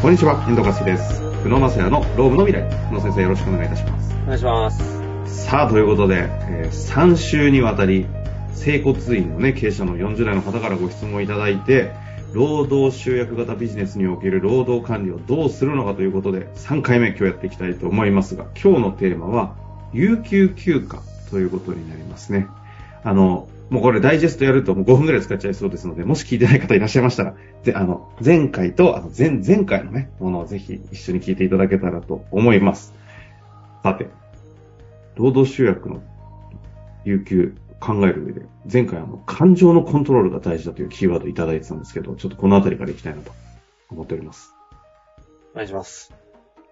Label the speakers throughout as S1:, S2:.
S1: こんにちは、遠藤和樹です。久野正也のロームの未来。久野先生よろしくお願いいたします。
S2: お願いします。
S1: さあ、ということで、えー3週にわたり、整骨院のね、経営者の40代の方からご質問いただいて、労働集約型ビジネスにおける労働管理をどうするのかということで、3回目今日やっていきたいと思いますが、今日のテーマは、有給休暇ということになりますね。あの、もうこれダイジェストやるともう5分くらい使っちゃいそうですので、もし聞いてない方いらっしゃいましたら、であの、前回と、あの、前、前回のね、ものをぜひ一緒に聞いていただけたらと思います。さて、労働集約の有給考える上で、前回あの、感情のコントロールが大事だというキーワードいただいてたんですけど、ちょっとこのあたりからいきたいなと思っております。
S2: お願いします。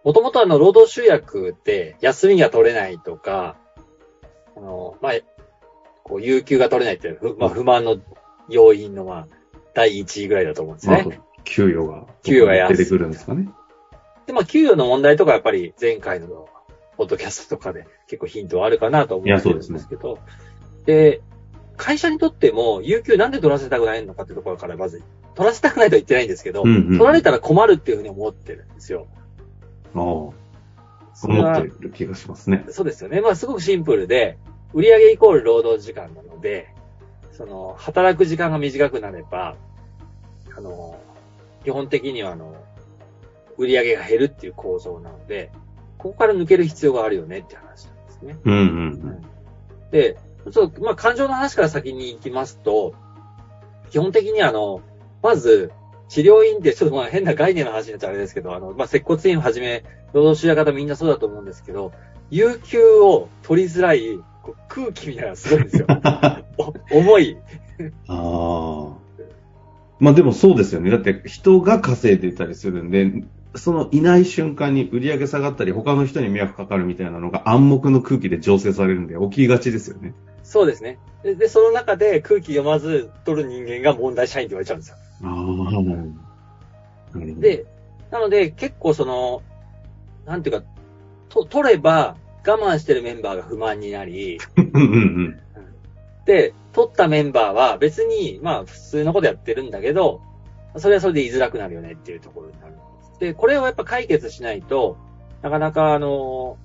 S2: もともとあの、労働集約って、休みが取れないとか、あの、まあ、こう、有給が取れないっていう、ふまあ、不満の要因の、まあ、第一位ぐらいだと思うんです
S1: まあ、あ
S2: ね
S1: と。給与が、
S2: 給与が安い
S1: 出てくるんですかね。
S2: で、まあ、給与の問題とかやっぱり前回のポッドキャストとかで結構ヒントはあるかなと思うん
S1: ですね
S2: ですけど、で、会社にとっても、有給なんで取らせたくないのかってところからまず、取らせたくないとは言ってないんですけど、
S1: うんうん
S2: 取られたら困るっていうふうに思ってるんですよ。
S1: ああ、思ってる気がしますね。
S2: そうですよね。まあすごくシンプルで、売上イコール労働時間なので、その、働く時間が短くなれば、あの、基本的にはあの、売上が減るっていう構造なので、ここから抜ける必要があるよねって話なんですね。
S1: うんうん
S2: で、ちょっと、まあ感情の話から先に行きますと、基本的にあの、まず、治療院ってちょっとまあ変な概念の話になっちゃうあれですけど、あの、まあ接骨院をはじめ、労働集約型みんなそうだと思うんですけど、有給を取りづらい空気みたいなのがすごいんですよ。お 重い。
S1: ああ。まあでもそうですよね。だって人が稼いでたりするんで、そのいない瞬間に売り上げ下がったり、他の人に迷惑かかるみたいなのが暗黙の空気で醸成されるんで起きがちですよね。
S2: そうですね。で、でその中で空気読まず取る人間が問題社員って言われちゃうんですよ。
S1: ああ。なるほど、
S2: で、なので結構その、なんていうか、と、取れば我慢してるメンバーが不満になり。で、取ったメンバーは別に、まあ普通のことやってるんだけど、それはそれで言いづらくなるよねっていうところになるんです。で、これをやっぱ解決しないと、なかなかあの、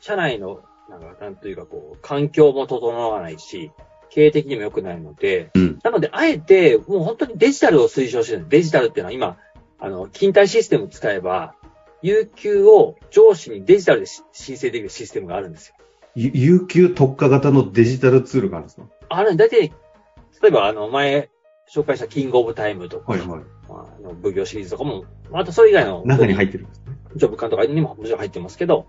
S2: 社内の、なんか、なんというかこう、環境も整わないし、経営的にも良くないので、
S1: うん
S2: なので、あえて、もう本当にデジタルを推奨してる。デジタルっていうのは今、あの、勤怠システムを使えば、有給を上司にデジタルでし申請できるシステムがあるんですよ。
S1: ゆ有給特化型のデジタルツールがあるんですか？
S2: ある、だいたい、例えばあの、前、紹介したキングオブタイムとか、
S1: はいはい。
S2: まああの、奉行シリーズとかも、あとそれ以外の、
S1: 中に入ってるんですね。
S2: ジョブ感とかにももちろん入ってますけど、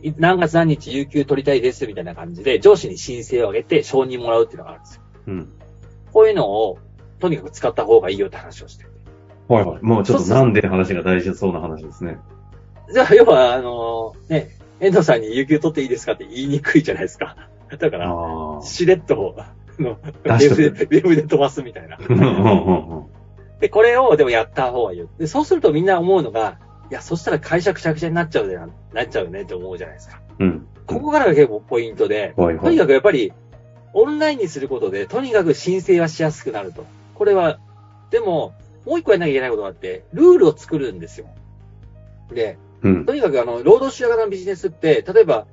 S2: い何月何日有給取りたいですみたいな感じで、上司に申請を上げて承認もらうっていうのがあるんですよ。
S1: うん。
S2: こういうのを、とにかく使った方がいいよって話をしてて。
S1: はいはい。もうちょっとなんで話が大事そうな話ですね。
S2: じゃあ、要は、あのね、遠藤さんに有給取っていいですかって言いにくいじゃないですか。だから。しれっと、あの、ウェブで、ウェブで飛ばすみたいな。で、これをでもやった方がいいよ。で、そうするとみんな思うのが、いや、そしたら会社くちゃくちゃになっちゃうじゃん、なっちゃうよねって思うじゃないですか。
S1: うん。
S2: ここからが結構ポイントで、
S1: はいはい。
S2: とにかくやっぱり、オンラインにすることで、とにかく申請はしやすくなると。これは、でも、もう一個やんなきゃいけないことがあって、ルールを作るんですよ。で、
S1: うん。
S2: とにかくあの、労働集約型のビジネスって、例えば、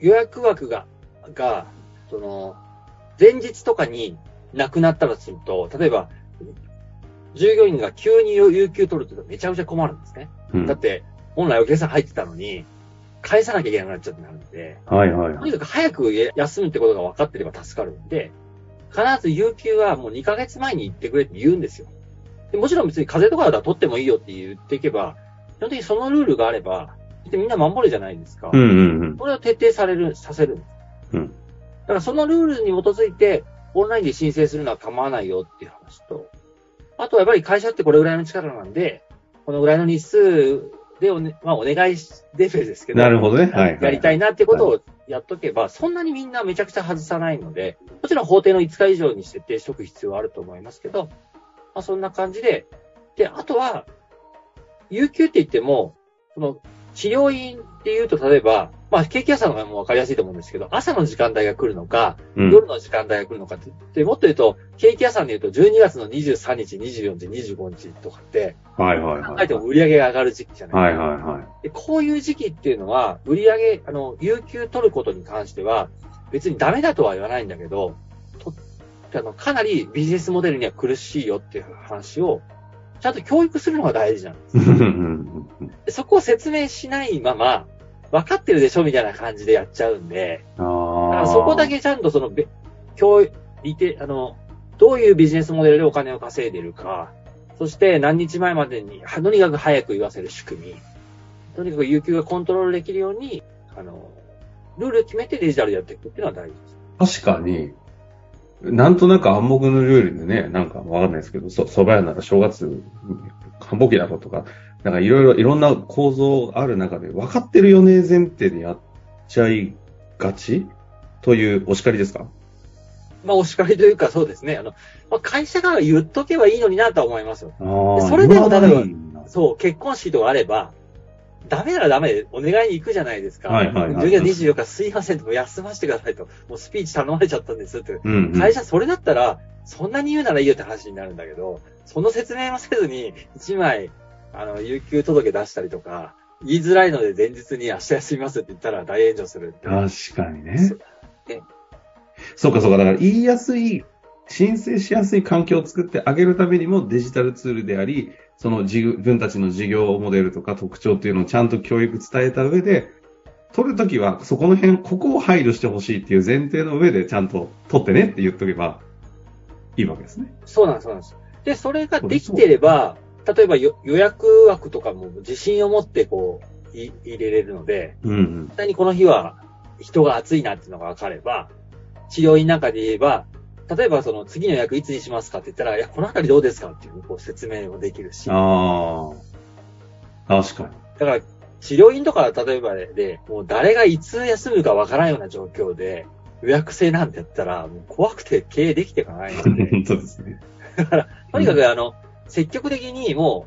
S2: 予約枠が、が、その、前日とかになくなったらすると、例えば、従業員が急に有給取るとめちゃくちゃ困るんですね。
S1: うん
S2: だって、本来お客さん入ってたのに、返さなきゃいけなくなっちゃってなるんで、
S1: はいはいはい。
S2: とにかく早く休むってことが分かってれば助かるんで、必ず有給はもう2ヶ月前に言ってくれって言うんですよ。でもちろん別に風邪とかだったら取ってもいいよって言っていけば、基本的にそのルールがあれば、みんな守るじゃないですか。
S1: うんうんうん。
S2: これを徹底される、させる。
S1: うん
S2: だからそのルールに基づいて、オンラインで申請するのは構わないよっていう話と、あとはやっぱり会社ってこれぐらいの力なんで、このぐらいの日数でお,、ねまあ、お願いしレベルですけど、
S1: なるほどね。はいはい。
S2: やりたいなってことをやっとけば、そんなにみんなめちゃくちゃ外さないので、もちろん法定の5日以上に設定しておく必要はあると思いますけど、まあそんな感じで、で、あとは、有給って言っても、その、治療院って言うと、例えば、まあ、ケーキ屋さんの方がもう分かりやすいと思うんですけど、朝の時間帯が来るのか、
S1: うん
S2: 夜の時間帯が来るのかって、でもっと言うと、ケーキ屋さんで言うと、12月の23日、24日、25日とかって、
S1: はいはいはい。
S2: 考えても売り上げが上がる時期じゃない
S1: はいはいはい。
S2: でこういう時期っていうのは、売り上げ、あの、有給取ることに関しては、別にダメだとは言わないんだけど、とあのかなりビジネスモデルには苦しいよっていう話を、ちゃんと教育するのが大事なんです。
S1: うん。
S2: そこを説明しないまま、分かってるでしょみたいな感じでやっちゃうん。で、
S1: あ。
S2: そこだけちゃん。とその、教育、あの、どういうビジネスモデルでお金を稼いでるか、そして何日前までに、とにかく早く言わせる仕組み、とにかく有給がコントロールできるように、あの、ルール決めてデジタルでやっていくっていうのは大事です。
S1: 確かに、なんとなく暗黙のルールでね、なんかわかんないですけど、そ、蕎麦屋なら正月、繁忙期だろうとか、なんかいろいろ、いろんな構造ある中で、分かってるよね前提でやっちゃいがち？というお叱りですか？
S2: まあ、お叱りというかそうですね。あの、まあ、会社が言っとけばいいのになとは思いますよ。
S1: ああ。
S2: それでも例えそう、結婚式とかあれば、ダメならダメでお願いに行くじゃないですか。
S1: はいはいはい
S2: 12月24日すいませんと休ませてくださいと。もうスピーチ頼まれちゃったんですって。
S1: うんうん。
S2: 会社それだったら、そんなに言うならいいよって話になるんだけど、その説明もせずに、1枚、あの、有給届出したりとか、言いづらいので前日に明日休みますって言ったら大炎上するって。
S1: 確かにね
S2: そ。
S1: そうかそうか。だから言いやすい、申請しやすい環境を作ってあげるためにもデジタルツールであり、その自分たちの事業モデルとか特徴っていうのをちゃんと教育伝えた上で、取るときはそこの辺、ここを配慮してほしいっていう前提の上でちゃんと取ってねって言っとけばいいわけですね。
S2: そうなんです、そうなんです。で、それができてれば、例えばよ予約枠とかも自信を持ってこう、い入れれるので、
S1: うんうん。
S2: 絶対にこの日は人が暑いなっていうのが分かれば、治療院なんかで言えば、例えばその次の予約いつにしますかって言ったら、いや、このあたりどうですかっていうこう説明もできるし、だか
S1: ああ。確かに。
S2: ら治療院とか例えばで、もう誰がいつ休むか分からんような状況で、予約制なんてやったら、もう怖くて経営できていかないので、
S1: 本当ですね。
S2: とにかくあの、積極的にも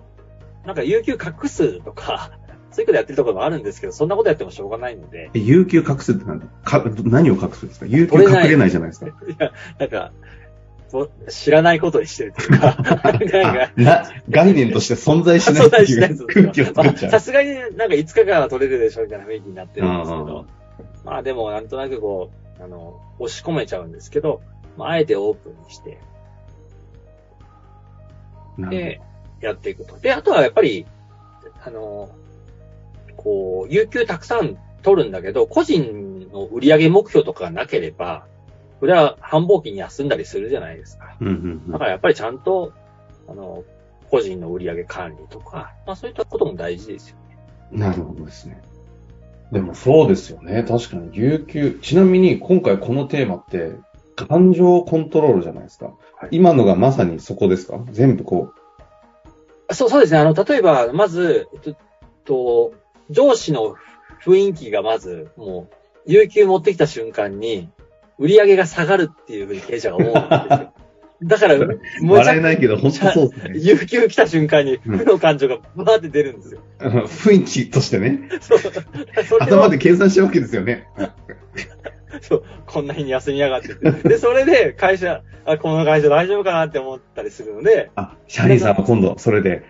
S2: う、なんか有給隠すとか、そういうことやってるところもあるんですけど、そんなことやってもしょうがないので、
S1: え有給隠すって何か何を隠すんですか？有給隠れないじゃないですか。
S2: いや、なんか、知らないことにしてるというか、な
S1: 概念として存在しないって
S2: い
S1: いう空気を作っちゃう。
S2: さすがになんか5日間は取れるでしょみたいな雰囲気になってるんですけど、まあでもなんとなくこう、あの、押し込めちゃうんですけど、まああえてオープンにして、で、やっていくと。で、あとはやっぱり、あの、こう、有給たくさん取るんだけど、個人の売上目標とかがなければ、これは繁忙期に休んだりするじゃないですか。
S1: うんうんうん
S2: だからやっぱりちゃんと、あの、個人の売上管理とか、まあそういったことも大事ですよね。
S1: なるほどですね。でもそうですよね。確かに、有給。ちなみに今回このテーマって、感情コントロールじゃないですか。
S2: はい
S1: 今のがまさにそこですか？全部こ
S2: そう、そうですね。あの、例えば、まず、えっと、上司の雰囲気がまず、もう、有給持ってきた瞬間に、売り上げが下がるっていうふうに経営者が思うんですよ。だから、
S1: う、
S2: もう
S1: 笑えないけど、本当そうですね。
S2: 有給来た瞬間に、
S1: うん
S2: 負の感情がバーって出るんですよ。
S1: 雰囲気としてね。
S2: そう。
S1: 頭で計算しちゃうわけですよね。
S2: そう、こんな日に休みやがって。で、それで会社、あ、この会社大丈夫かなって思ったりするので、
S1: あ、シャリーさんは今度、それで。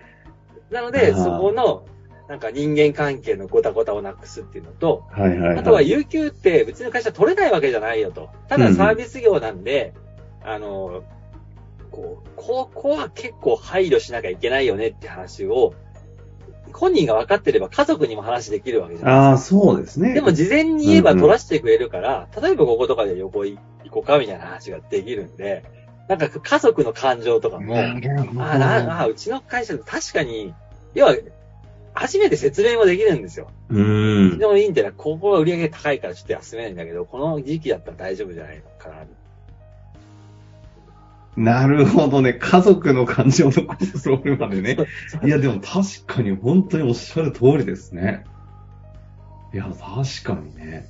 S2: なので、そこの、なんか人間関係のごたごたをなくすっていうのと、
S1: はいはい、はい。
S2: あとは有給って別に会社取れないわけじゃないよと。ただサービス業なんで、あの、こう、ここは結構配慮しなきゃいけないよねって話を、本人が分かってれば家族にも話できるわけじゃない
S1: ああ、
S2: ですか。
S1: そうですね。
S2: でも事前に言えば取らせてくれるから、例えばこことかで旅行行こうかみたいな話ができるんで、なんか家族の感情とかも、あなあ、うちの会社確かに、要は、初めて説明もできるんですよ。
S1: うーん。
S2: でもいいんだよ。ここは売り上げ高いからちょっと休めないんだけど、この時期だったら大丈夫じゃないのかな。
S1: なるほどね。家族の感情のコントロールまでね。いや、でも確かに本当におっしゃる通りですね。いや、確かにね。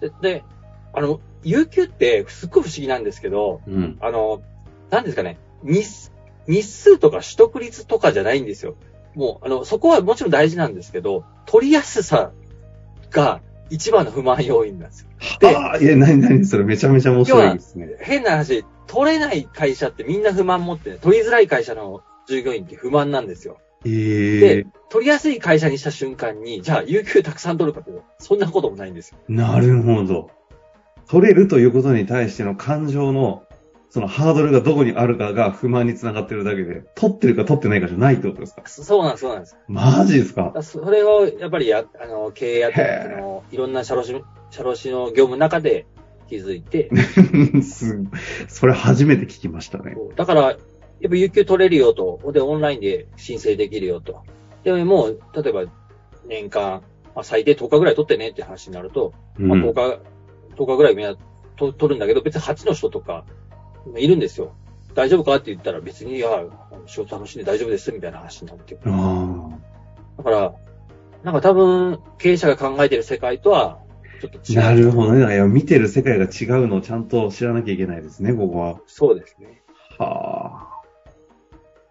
S2: で、であの、有給ってすっごい不思議なんですけど、
S1: うん。
S2: あの、なんですかね、日数、日数とか取得率とかじゃないんですよ。もう、あの、そこはもちろん大事なんですけど、取りやすさが一番の不満要因なんですよ。で
S1: ああ、いや、なになにそれめちゃめちゃ面白いですね。
S2: 変な話、取れない会社ってみんな不満持って、取りづらい会社の従業員って不満なんですよ。
S1: ええ
S2: で、取りやすい会社にした瞬間に、じゃあ、有給たくさん取るかってそんなこともないんですよ。
S1: なるほど。取れるということに対しての感情の、そのハードルがどこにあるかが不満につながってるだけで、取ってるか取ってないかじゃないってことですか？
S2: そそうなんです、そうなんです。
S1: マジですか？
S2: それを、やっぱりや、あの、経営やって、あの、いろんな社労士、社労士の業務の中で気づいて、
S1: すそれ初めて聞きましたね。
S2: だから、やっぱ有給取れるよと。で、オンラインで申請できるよと。でもう、例えば、年間、まあ、最低10日ぐらい取ってねって話になると、まあ、
S1: うん
S2: 10日、10日ぐらいみんなと取るんだけど、別に8の人とか、いるんですよ。大丈夫か？って言ったら別に、いや、仕事楽しんで大丈夫ですみたいな話になってくる。
S1: あ
S2: だから、なんか多分、経営者が考えてる世界とは、ちょっと違う。
S1: あなるほどね。いや見てる世界が違うのをちゃんと知らなきゃいけないですね、ここは。
S2: そうですね。
S1: はあ。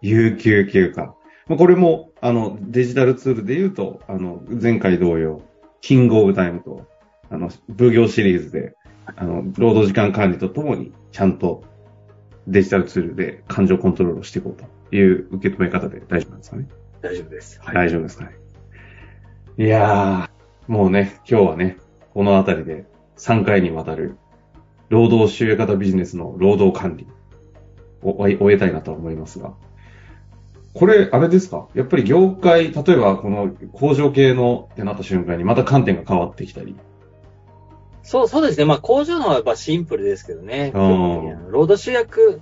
S1: 有給休暇。まあ、これも、あの、デジタルツールで言うと、あの、前回同様、キングオブタイムと、あの、奉行シリーズで、あの、労働時間管理とともに、ちゃんとデジタルツールで感情コントロールをしていこうという受け止め方で大丈夫なんですかね？
S2: 大丈夫です。はい。
S1: 大丈夫ですかね。いやー、もうね、今日はね、このあたりで3回にわたる労働集約型ビジネスの労働管理を終えたいなと思いますが、これ、あれですか？やっぱり業界、例えばこの工場系のってなった瞬間にまた観点が変わってきたり。
S2: そう、そうですね。まあ、工場のはやっぱシンプルですけどね。労働集約、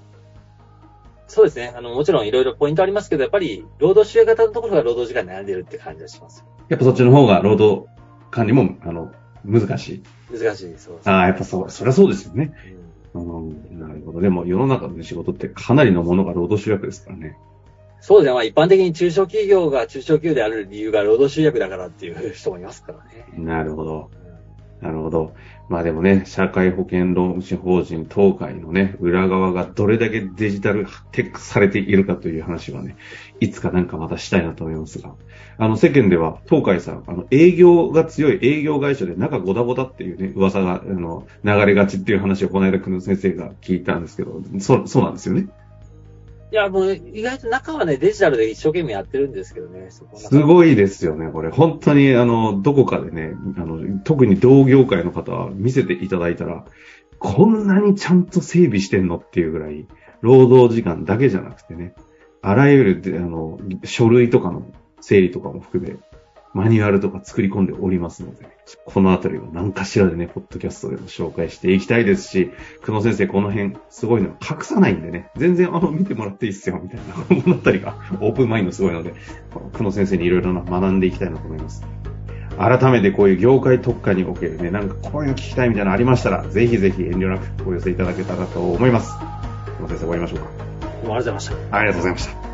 S2: そうですね。あの、もちろんいろいろポイントありますけど、やっぱり、労働集約型のところが労働時間に悩んでるって感じがします。
S1: やっぱそっちの方が労働管理も、あの、難しい。
S2: 難しい、そうです。
S1: ああ、やっぱそう、そりゃそうですよね。
S2: うん
S1: うん、なるほど。でも世の中の仕事ってかなりのものが労働集約ですからね。
S2: そうですね。まあ、一般的に中小企業が中小企業である理由が労働集約だからっていう人もいますからね。
S1: なるほど。なるほど。まあでもね、社会保険労務士法人東海のね、裏側がどれだけデジタルテックされているかという話はね、いつかなんかまたしたいなと思いますが。あの、世間では東海さん、あの、営業が強い営業会社で中ゴダゴダっていうね、噂が、あの、流れがちっていう話をこの間、久野先生が聞いたんですけど、そ、そうなんですよね。
S2: いや、もう、意外と中はね、デジタルで一生懸命やってるんですけどね。
S1: すごいですよね、これ。本当に、あの、どこかでね、あの、特に同業界の方は見せていただいたら、こんなにちゃんと整備してんのっていうぐらい、労働時間だけじゃなくてね、あらゆる、あの、書類とかの整理とかも含め、マニュアルとか作り込んでおりますので、このあたりは何かしらでね、ポッドキャストでも紹介していきたいですし、久野先生この辺すごいの隠さないんでね、全然あの見てもらっていいっすよ、みたいな、このあたりがオープンマインドすごいので、久野先生にいろいろな学んでいきたいなと思います。改めてこういう業界特化におけるね、なんかこういうの聞きたいみたいなのありましたら、ぜひぜひ遠慮なくお寄せいただけたらと思います。久野先生終わりましょうか。
S2: ありがとうございました。
S1: ありがとうございました。